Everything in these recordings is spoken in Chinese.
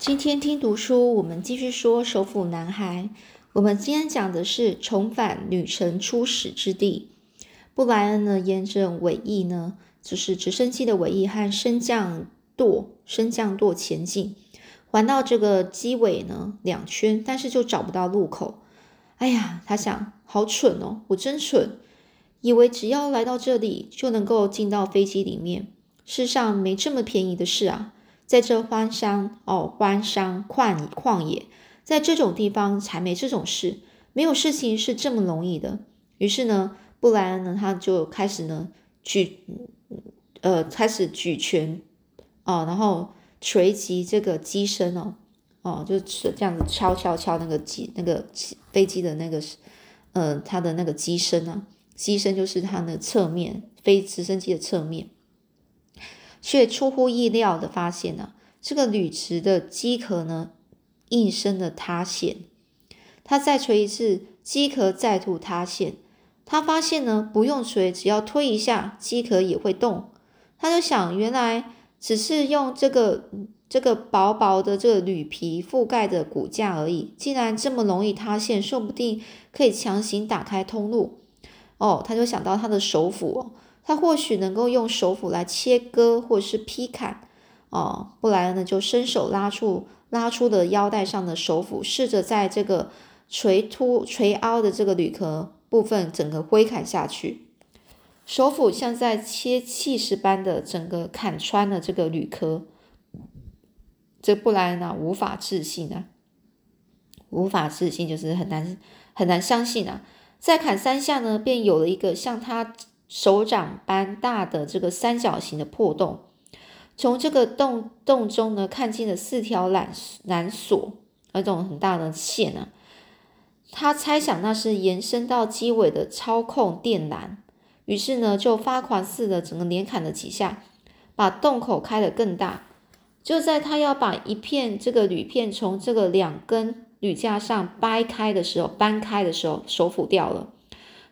今天听读书，我们继续说首府男孩。我们今天讲的是重返女神初始之地。布莱恩呢，沿着尾翼呢，就是直升机的尾翼和升降舵，升降舵前进，环到这个机尾呢两圈，但是就找不到路口。哎呀，他想，好蠢哦，我真蠢，以为只要来到这里就能够进到飞机里面。世上没这么便宜的事啊！在这荒山哦，荒山旷旷野，在这种地方才没这种事，没有事情是这么容易的。于是呢，布莱恩呢，他就开始呢举，呃，开始举拳哦，然后锤击这个机身哦，哦，就是这样子敲敲敲那个机那个飞机的那个，呃，它的那个机身啊，机身就是它的侧面，飞直升机的侧面。却出乎意料的发现呢，这个铝池的机壳呢，应声的塌陷。他再锤一次，机壳再度塌陷。他发现呢，不用锤，只要推一下，机壳也会动。他就想，原来只是用这个这个薄薄的这个铝皮覆盖的骨架而已，既然这么容易塌陷，说不定可以强行打开通路。哦，他就想到他的手斧哦。他或许能够用手斧来切割或是劈砍，哦，布莱恩呢就伸手拉出拉出的腰带上的手斧，试着在这个垂凸垂凹的这个铝壳部分整个挥砍下去。手斧像在切气势般的整个砍穿了这个铝壳，这布莱恩啊无法置信啊，无法置信就是很难很难相信啊！再砍三下呢，便有了一个像他。手掌般大的这个三角形的破洞，从这个洞洞中呢，看见了四条缆缆索，那种很大的线啊。他猜想那是延伸到机尾的操控电缆，于是呢，就发狂似的整个连砍了几下，把洞口开得更大。就在他要把一片这个铝片从这个两根铝架上掰开的时候，掰开的时候，手斧掉了。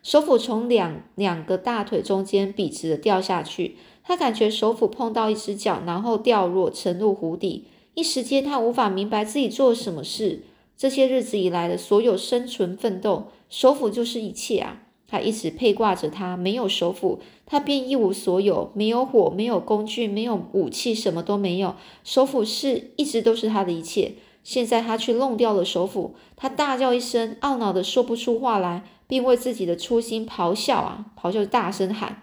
手斧从两两个大腿中间笔直的掉下去，他感觉手斧碰到一只脚，然后掉落沉入湖底。一时间，他无法明白自己做了什么事。这些日子以来的所有生存奋斗，手斧就是一切啊！他一直配挂着他，没有手斧，他便一无所有，没有火，没有工具，没有武器，什么都没有。手斧是一直都是他的一切。现在他却弄掉了手斧，他大叫一声，懊恼的说不出话来。并为自己的初心咆哮啊！咆哮，大声喊。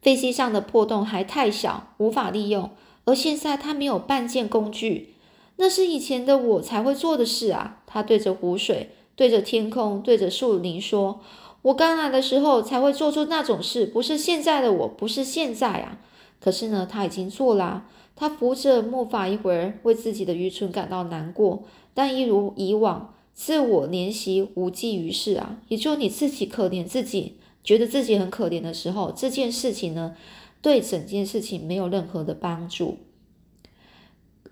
飞机上的破洞还太小，无法利用。而现在他没有半件工具，那是以前的我才会做的事啊！他对着湖水，对着天空，对着树林说：“我刚来的时候才会做出那种事，不是现在的我，不是现在啊！”可是呢，他已经做了。他扶着木筏一会儿，为自己的愚蠢感到难过，但一如以往。自我怜惜无济于事啊！也就你自己可怜自己，觉得自己很可怜的时候，这件事情呢，对整件事情没有任何的帮助。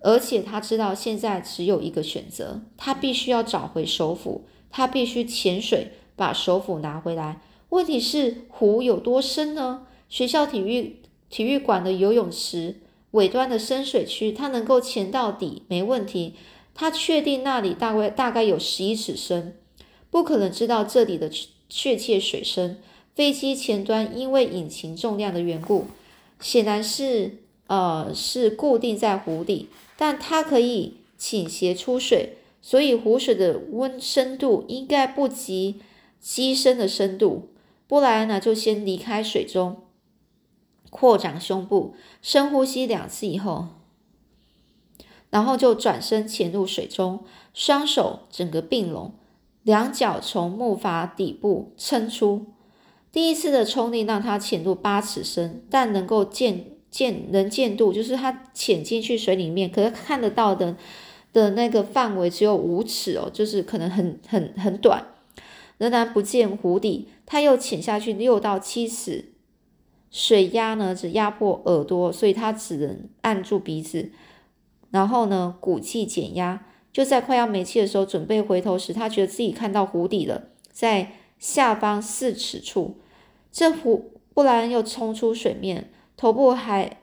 而且他知道现在只有一个选择，他必须要找回首府，他必须潜水把首府拿回来。问题是湖有多深呢？学校体育体育馆的游泳池尾端的深水区，他能够潜到底没问题。他确定那里大概大概有十一尺深，不可能知道这里的确切水深。飞机前端因为引擎重量的缘故，显然是呃是固定在湖底，但它可以倾斜出水，所以湖水的温深度应该不及机身的深度。布莱恩呢就先离开水中，扩展胸部，深呼吸两次以后。然后就转身潜入水中，双手整个并拢，两脚从木筏底部撑出。第一次的冲力让他潜入八尺深，但能够见见能见度就是他潜进去水里面，可是看得到的的那个范围只有五尺哦，就是可能很很很短，仍然不见湖底。他又潜下去六到七尺，水压呢只压迫耳朵，所以他只能按住鼻子。然后呢，鼓气减压，就在快要没气的时候，准备回头时，他觉得自己看到湖底了，在下方四尺处。这湖布莱恩又冲出水面，头部还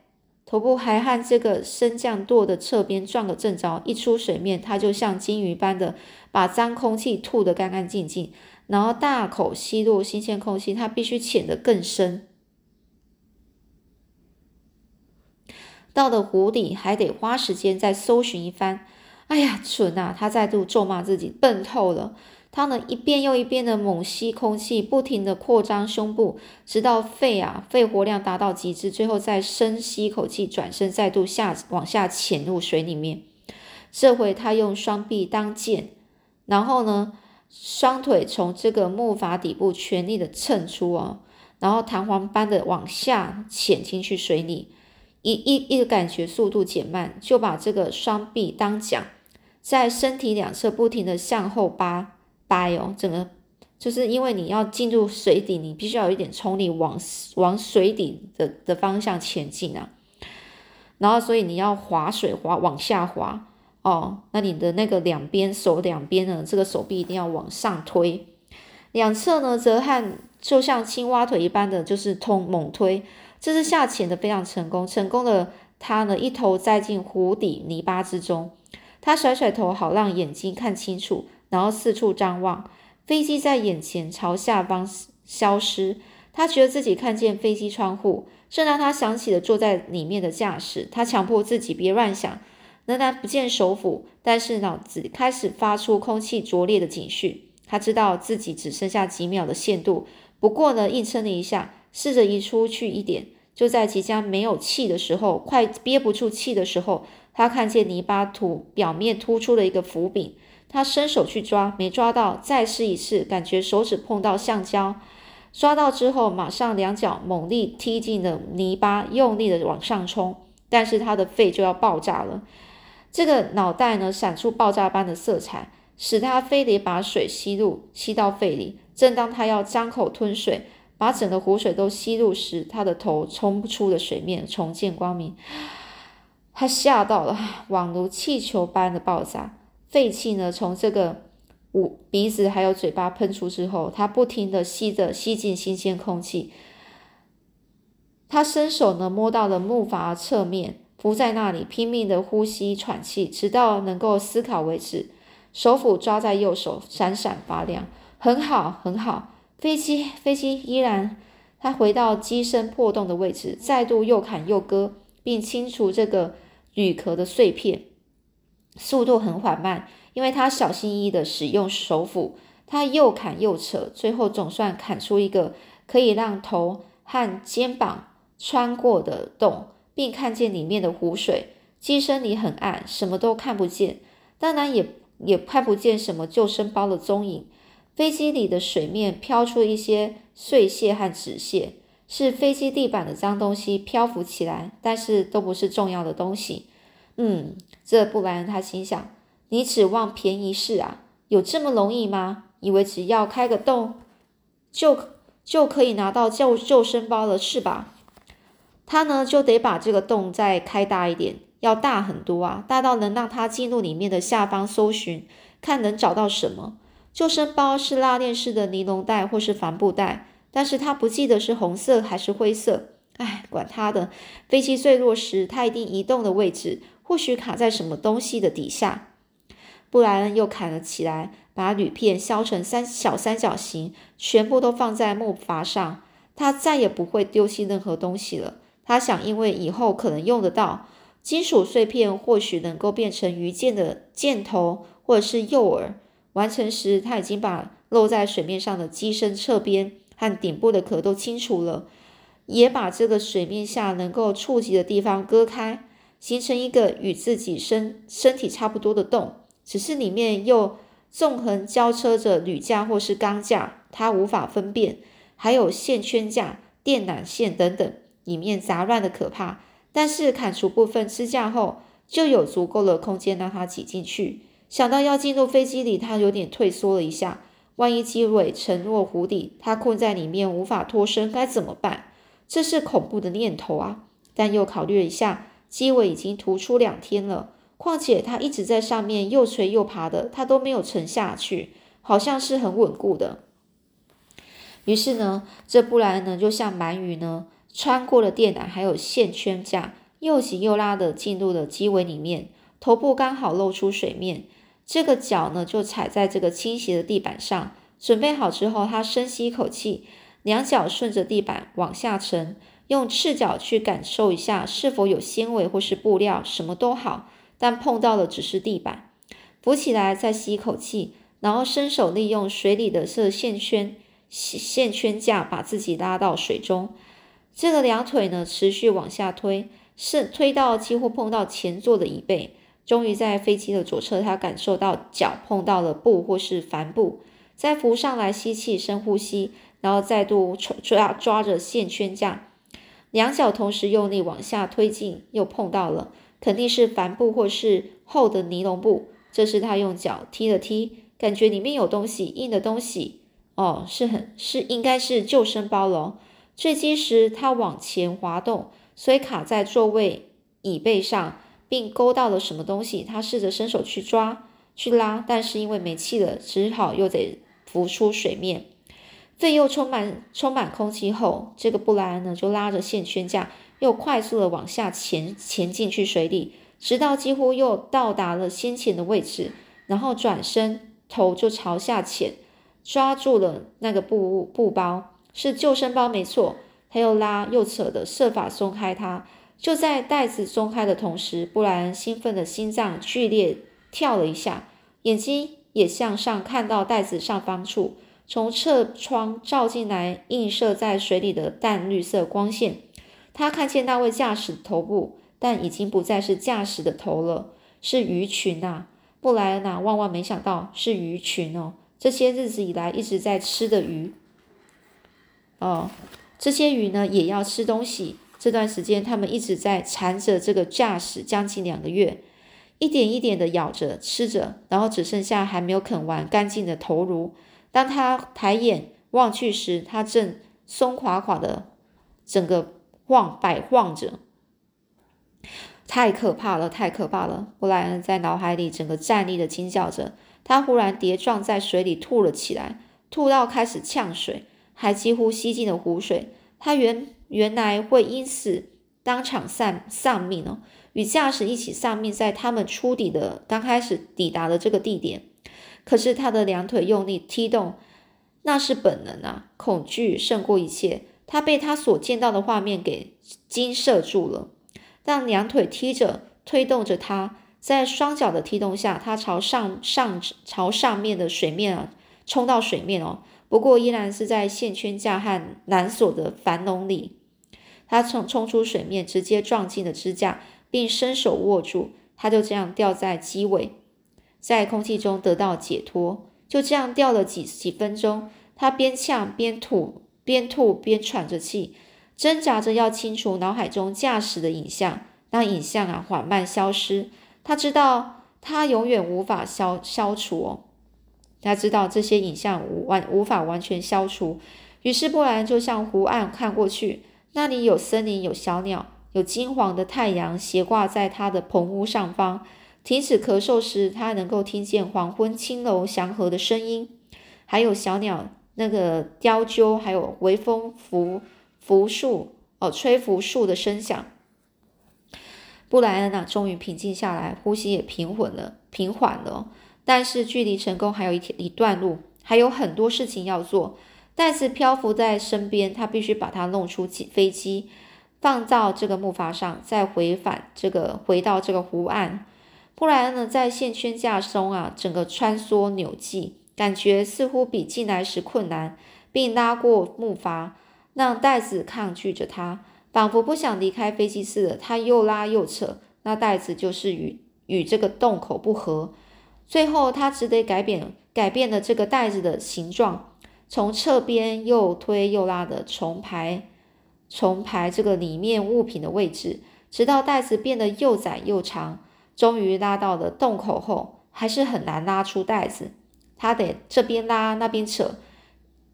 头部还和这个升降舵的侧边撞个正着。一出水面，他就像金鱼般的把脏空气吐得干干净净，然后大口吸入新鲜空气。他必须潜得更深。到了湖底，还得花时间再搜寻一番。哎呀，蠢啊！他再度咒骂自己，笨透了。他呢，一遍又一遍的猛吸空气，不停的扩张胸部，直到肺啊肺活量达到极致，最后再深吸一口气，转身再度下往下潜入水里面。这回他用双臂当剑，然后呢，双腿从这个木筏底部全力的蹭出啊，然后弹簧般的往下潜进去水里。一一一个感觉速度减慢，就把这个双臂当桨，在身体两侧不停的向后扒掰哦，整个就是因为你要进入水底，你必须要有一点冲力往往水底的的方向前进啊，然后所以你要划水划往下滑哦，那你的那个两边手两边呢，这个手臂一定要往上推，两侧呢则和就像青蛙腿一般的就是通猛推。这次下潜的非常成功，成功的他呢一头栽进湖底泥巴之中。他甩甩头，好让眼睛看清楚，然后四处张望。飞机在眼前朝下方消失，他觉得自己看见飞机窗户，这让他想起了坐在里面的驾驶。他强迫自己别乱想，仍然不见首府，但是脑子开始发出空气拙劣的警讯。他知道自己只剩下几秒的限度，不过呢，硬撑了一下。试着移出去一点，就在即将没有气的时候，快憋不住气的时候，他看见泥巴土表面突出了一个浮柄，他伸手去抓，没抓到，再试一次，感觉手指碰到橡胶，抓到之后，马上两脚猛力踢进了泥巴，用力的往上冲，但是他的肺就要爆炸了，这个脑袋呢闪出爆炸般的色彩，使他非得把水吸入，吸到肺里。正当他要张口吞水。把整个湖水都吸入时，他的头冲出了水面，重见光明。他吓到了，宛如气球般的爆炸，废气呢从这个捂鼻子还有嘴巴喷出之后，他不停的吸着吸进新鲜空气。他伸手呢摸到了木筏侧面，伏在那里拼命的呼吸喘气，直到能够思考为止。手斧抓在右手，闪闪发亮。很好，很好。飞机，飞机依然，他回到机身破洞的位置，再度又砍又割，并清除这个铝壳的碎片，速度很缓慢，因为他小心翼翼的使用手斧，他又砍又扯，最后总算砍出一个可以让头和肩膀穿过的洞，并看见里面的湖水。机身里很暗，什么都看不见，当然也也看不见什么救生包的踪影。飞机里的水面飘出一些碎屑和纸屑，是飞机地板的脏东西漂浮起来，但是都不是重要的东西。嗯，这布莱恩他心想：你指望便宜是啊？有这么容易吗？以为只要开个洞就就可以拿到救救生包了是吧？他呢就得把这个洞再开大一点，要大很多啊，大到能让他进入里面的下方搜寻，看能找到什么。救生包是拉链式的尼龙袋或是帆布袋，但是他不记得是红色还是灰色。哎，管他的！飞机坠落时，他一定移动的位置，或许卡在什么东西的底下。布莱恩又砍了起来，把铝片削成三小三角形，全部都放在木筏上。他再也不会丢弃任何东西了。他想，因为以后可能用得到金属碎片，或许能够变成鱼箭的箭头，或者是诱饵。完成时，他已经把露在水面上的机身侧边和顶部的壳都清除了，也把这个水面下能够触及的地方割开，形成一个与自己身身体差不多的洞，只是里面又纵横交车着铝架或是钢架，他无法分辨，还有线圈架、电缆线等等，里面杂乱的可怕。但是砍除部分支架后，就有足够的空间让他挤进去。想到要进入飞机里，他有点退缩了一下。万一机尾沉落湖底，他困在里面无法脱身，该怎么办？这是恐怖的念头啊！但又考虑了一下，机尾已经突出两天了，况且他一直在上面又垂又爬的，他都没有沉下去，好像是很稳固的。于是呢，这布莱恩呢就像鳗鱼呢，穿过了电缆还有线圈架，又挤又拉的进入了机尾里面，头部刚好露出水面。这个脚呢，就踩在这个倾斜的地板上。准备好之后，他深吸一口气，两脚顺着地板往下沉，用赤脚去感受一下是否有纤维或是布料，什么都好，但碰到的只是地板。浮起来，再吸一口气，然后伸手利用水里的这线圈线圈架把自己拉到水中。这个两腿呢，持续往下推，是推到几乎碰到前座的椅背。终于在飞机的左侧，他感受到脚碰到了布或是帆布，再浮上来吸气，深呼吸，然后再度抓抓着线圈架，两脚同时用力往下推进，又碰到了，肯定是帆布或是厚的尼龙布。这是他用脚踢了踢，感觉里面有东西，硬的东西。哦，是很是应该是救生包喽。坠机时他往前滑动，所以卡在座位椅背上。并勾到了什么东西，他试着伸手去抓、去拉，但是因为没气了，只好又得浮出水面。肺又充满充满空气后，这个布莱恩呢就拉着线圈架，又快速的往下潜潜进去水里，直到几乎又到达了先前的位置，然后转身头就朝下潜，抓住了那个布布包，是救生包没错。他又拉又扯的，设法松开它。就在袋子松开的同时，布莱恩兴奋的心脏剧烈跳了一下，眼睛也向上看到袋子上方处，从侧窗照进来映射在水里的淡绿色光线。他看见那位驾驶的头部，但已经不再是驾驶的头了，是鱼群啊！布莱恩啊，万万没想到是鱼群哦！这些日子以来一直在吃的鱼，哦，这些鱼呢也要吃东西。这段时间，他们一直在缠着这个驾驶将近两个月，一点一点的咬着吃着，然后只剩下还没有啃完干净的头颅。当他抬眼望去时，他正松垮垮的，整个晃摆晃着，太可怕了，太可怕了！布莱恩在脑海里整个站立的惊叫着，他忽然跌撞在水里吐了起来，吐到开始呛水，还几乎吸进了湖水。他原。原来会因此当场丧丧命哦，与驾驶一起丧命在他们出底的刚开始抵达的这个地点。可是他的两腿用力踢动，那是本能啊，恐惧胜过一切。他被他所见到的画面给惊慑住了。让两腿踢着推动着他，在双脚的踢动下，他朝上上朝上面的水面啊冲到水面哦。不过依然是在线圈架和缆索的樊笼里。他冲冲出水面，直接撞进了支架，并伸手握住。他就这样吊在机尾，在空气中得到解脱。就这样吊了几几分钟，他边呛边吐，边吐边喘着气，挣扎着要清除脑海中驾驶的影像。那影像啊，缓慢消失。他知道他永远无法消消除哦。他知道这些影像无完无法完全消除。于是布兰就向湖岸看过去。那里有森林，有小鸟，有金黄的太阳斜挂在他的棚屋上方。停止咳嗽时，他能够听见黄昏轻柔祥和的声音，还有小鸟那个雕鸠，还有微风拂拂树哦，吹拂树的声响。布莱恩啊，终于平静下来，呼吸也平稳了，平缓了。但是距离成功还有一天一段路，还有很多事情要做。袋子漂浮在身边，他必须把它弄出飞机，放到这个木筏上，再回返这个回到这个湖岸。布莱恩呢，在线圈架中啊，整个穿梭扭计，感觉似乎比进来时困难，并拉过木筏，让袋子抗拒着他，仿佛不想离开飞机似的。他又拉又扯，那袋子就是与与这个洞口不合。最后，他只得改变改变了这个袋子的形状。从侧边又推又拉的重排重排这个里面物品的位置，直到袋子变得又窄又长，终于拉到了洞口后，还是很难拉出袋子。他得这边拉那边扯，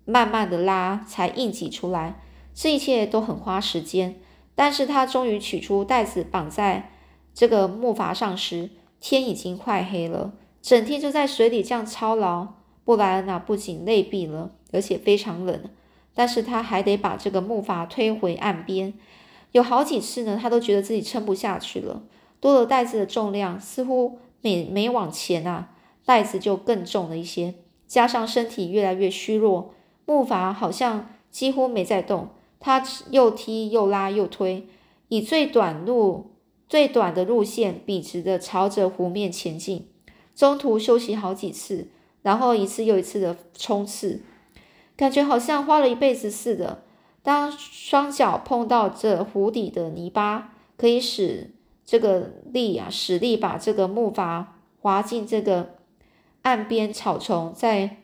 慢慢的拉才硬挤出来。这一切都很花时间，但是他终于取出袋子绑在这个木筏上时，天已经快黑了。整天就在水里这样操劳，布莱恩娜不仅累毙了。而且非常冷，但是他还得把这个木筏推回岸边，有好几次呢，他都觉得自己撑不下去了。多了袋子的重量，似乎每每往前啊，袋子就更重了一些。加上身体越来越虚弱，木筏好像几乎没在动。他又踢又拉又推，以最短路、最短的路线笔直的朝着湖面前进。中途休息好几次，然后一次又一次的冲刺，感觉好像花了一辈子似的。当双脚碰到这湖底的泥巴，可以使这个力啊，使力把这个木筏滑进这个岸边草丛，再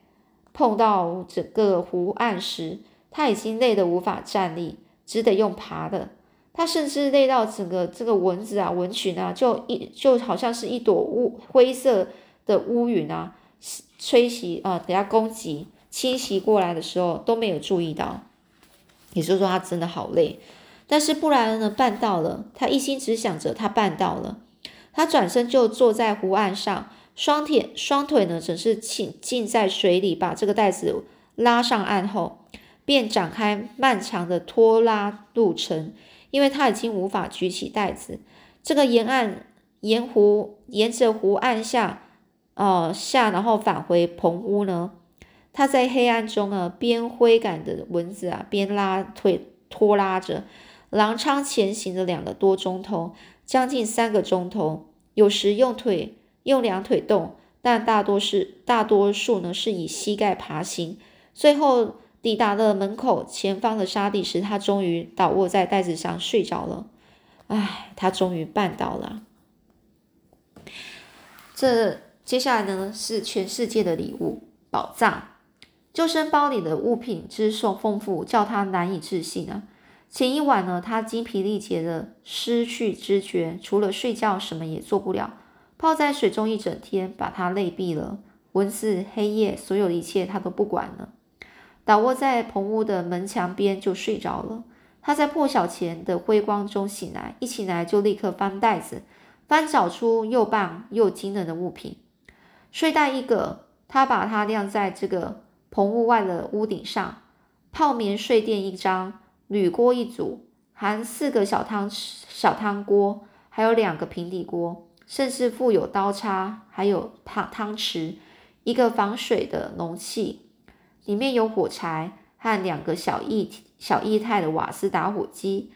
碰到整个湖岸时，他已经累得无法站立，只得用爬的。他甚至累到整个这个蚊子啊、蚊群啊，就一就好像是一朵乌灰色的乌云啊，吹袭啊，等下攻击侵袭过来的时候都没有注意到。也就是说，他真的好累。但是布莱恩呢，办到了。他一心只想着他办到了。他转身就坐在湖岸上，双腿双腿呢，只是浸浸在水里，把这个袋子拉上岸后，便展开漫长的拖拉路程。因为他已经无法举起袋子。这个沿岸沿湖沿着湖岸下，哦下，然后返回棚屋呢。他在黑暗中啊，边挥赶的蚊子啊，边拉腿拖拉着，狼仓前行了两个多钟头，将近三个钟头。有时用腿用两腿动，但大多是大多数呢是以膝盖爬行。最后抵达了门口前方的沙地时，他终于倒卧在袋子上睡着了。唉，他终于办到了。这接下来呢是全世界的礼物宝藏。救生包里的物品之丰丰富，叫他难以置信啊！前一晚呢，他精疲力竭的失去知觉，除了睡觉什么也做不了，泡在水中一整天，把他累毙了。蚊子、黑夜，所有一切他都不管了，倒卧在棚屋的门墙边就睡着了。他在破晓前的辉光中醒来，一醒来就立刻翻袋子，翻找出又棒又惊人的物品。睡袋一个，他把它晾在这个。棚屋外的屋顶上，泡棉睡垫一张，铝锅一组，含四个小汤、小汤锅，还有两个平底锅，甚至附有刀叉，还有汤汤匙，一个防水的容器，里面有火柴和两个小液小液态的瓦斯打火机，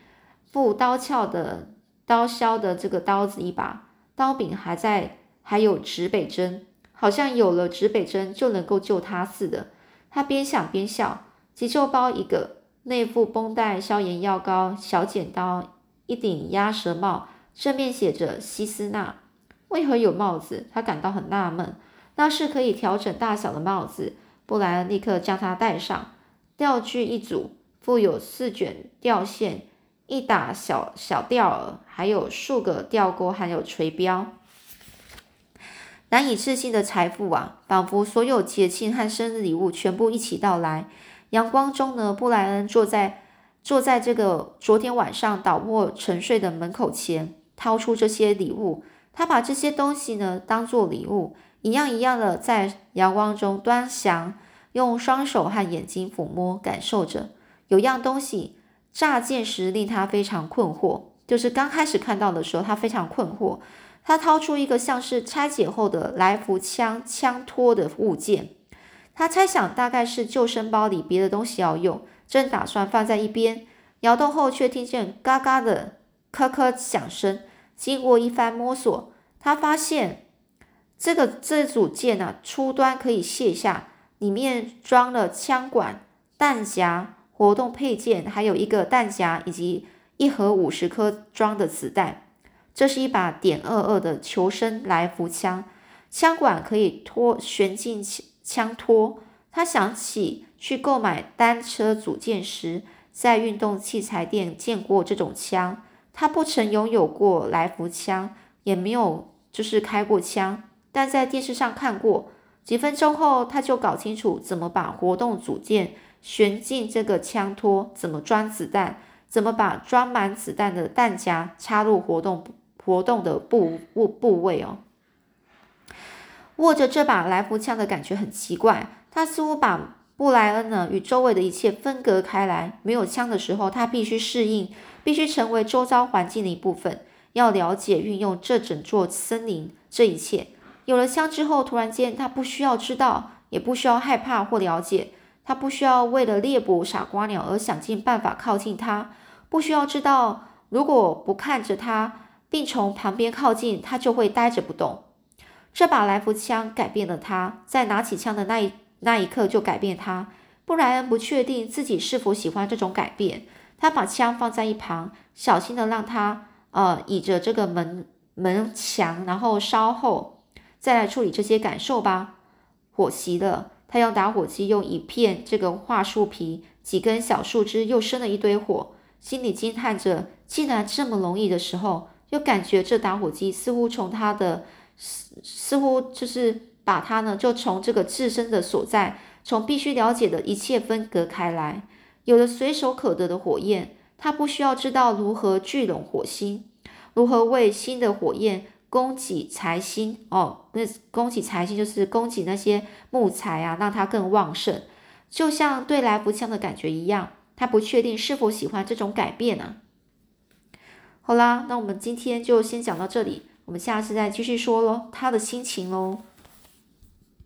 附刀鞘的刀削的这个刀子一把，刀柄还在，还有指北针，好像有了指北针就能够救他似的。他边想边笑，急救包一个，内附绷带、消炎药膏、小剪刀、一顶鸭舌帽，正面写着希斯纳。为何有帽子？他感到很纳闷。那是可以调整大小的帽子。布莱恩立刻将它戴上。钓具一组，附有四卷钓线、一打小小钓饵，还有数个钓钩，还有垂标。难以置信的财富啊！仿佛所有节庆和生日礼物全部一起到来。阳光中呢，布莱恩坐在坐在这个昨天晚上倒卧沉睡的门口前，掏出这些礼物。他把这些东西呢当做礼物，一样一样的在阳光中端详，用双手和眼睛抚摸感受着。有样东西乍见时令他非常困惑，就是刚开始看到的时候，他非常困惑。他掏出一个像是拆解后的来福枪枪托的物件，他猜想大概是救生包里别的东西要用，正打算放在一边，摇动后却听见嘎嘎的咔咔响声。经过一番摸索，他发现这个这组件呢，初端可以卸下，里面装了枪管、弹夹、活动配件，还有一个弹夹以及一盒五十颗装的子弹。这是一把点二二的求生来福枪，枪管可以托旋进枪托。他想起去购买单车组件时，在运动器材店见过这种枪。他不曾拥有过来福枪，也没有就是开过枪，但在电视上看过。几分钟后，他就搞清楚怎么把活动组件旋进这个枪托，怎么装子弹，怎么把装满子弹的弹夹插入活动。活动的部部部位哦，握着这把来福枪的感觉很奇怪，他似乎把布莱恩呢，与周围的一切分隔开来。没有枪的时候，他必须适应，必须成为周遭环境的一部分，要了解运用这整座森林这一切。有了枪之后，突然间，他不需要知道，也不需要害怕或了解。他不需要为了猎捕傻瓜鸟而想尽办法靠近它，不需要知道如果不看着它，并从旁边靠近，他就会呆着不动。这把来福枪改变了他，在拿起枪的那一。那一刻就改变他。布莱恩不确定自己是否喜欢这种改变。他把枪放在一旁，小心的让他呃倚着这个门门墙，然后稍后再来处理这些感受吧。火熄了，他用打火机用一片这个桦树皮、几根小树枝又生了一堆火，心里惊叹着，竟然这么容易的时候，又感觉这打火机似乎从他的似似乎就是。把他呢，就从这个自身的所在，从必须了解的一切分隔开来。有了随手可得的火焰，他不需要知道如何聚拢火星，如何为新的火焰供给财星。哦，那供给财星就是供给那些木材啊，让它更旺盛。就像对来福枪的感觉一样，他不确定是否喜欢这种改变呢。好啦，那我们今天就先讲到这里，我们下次再继续说喽，他的心情喽。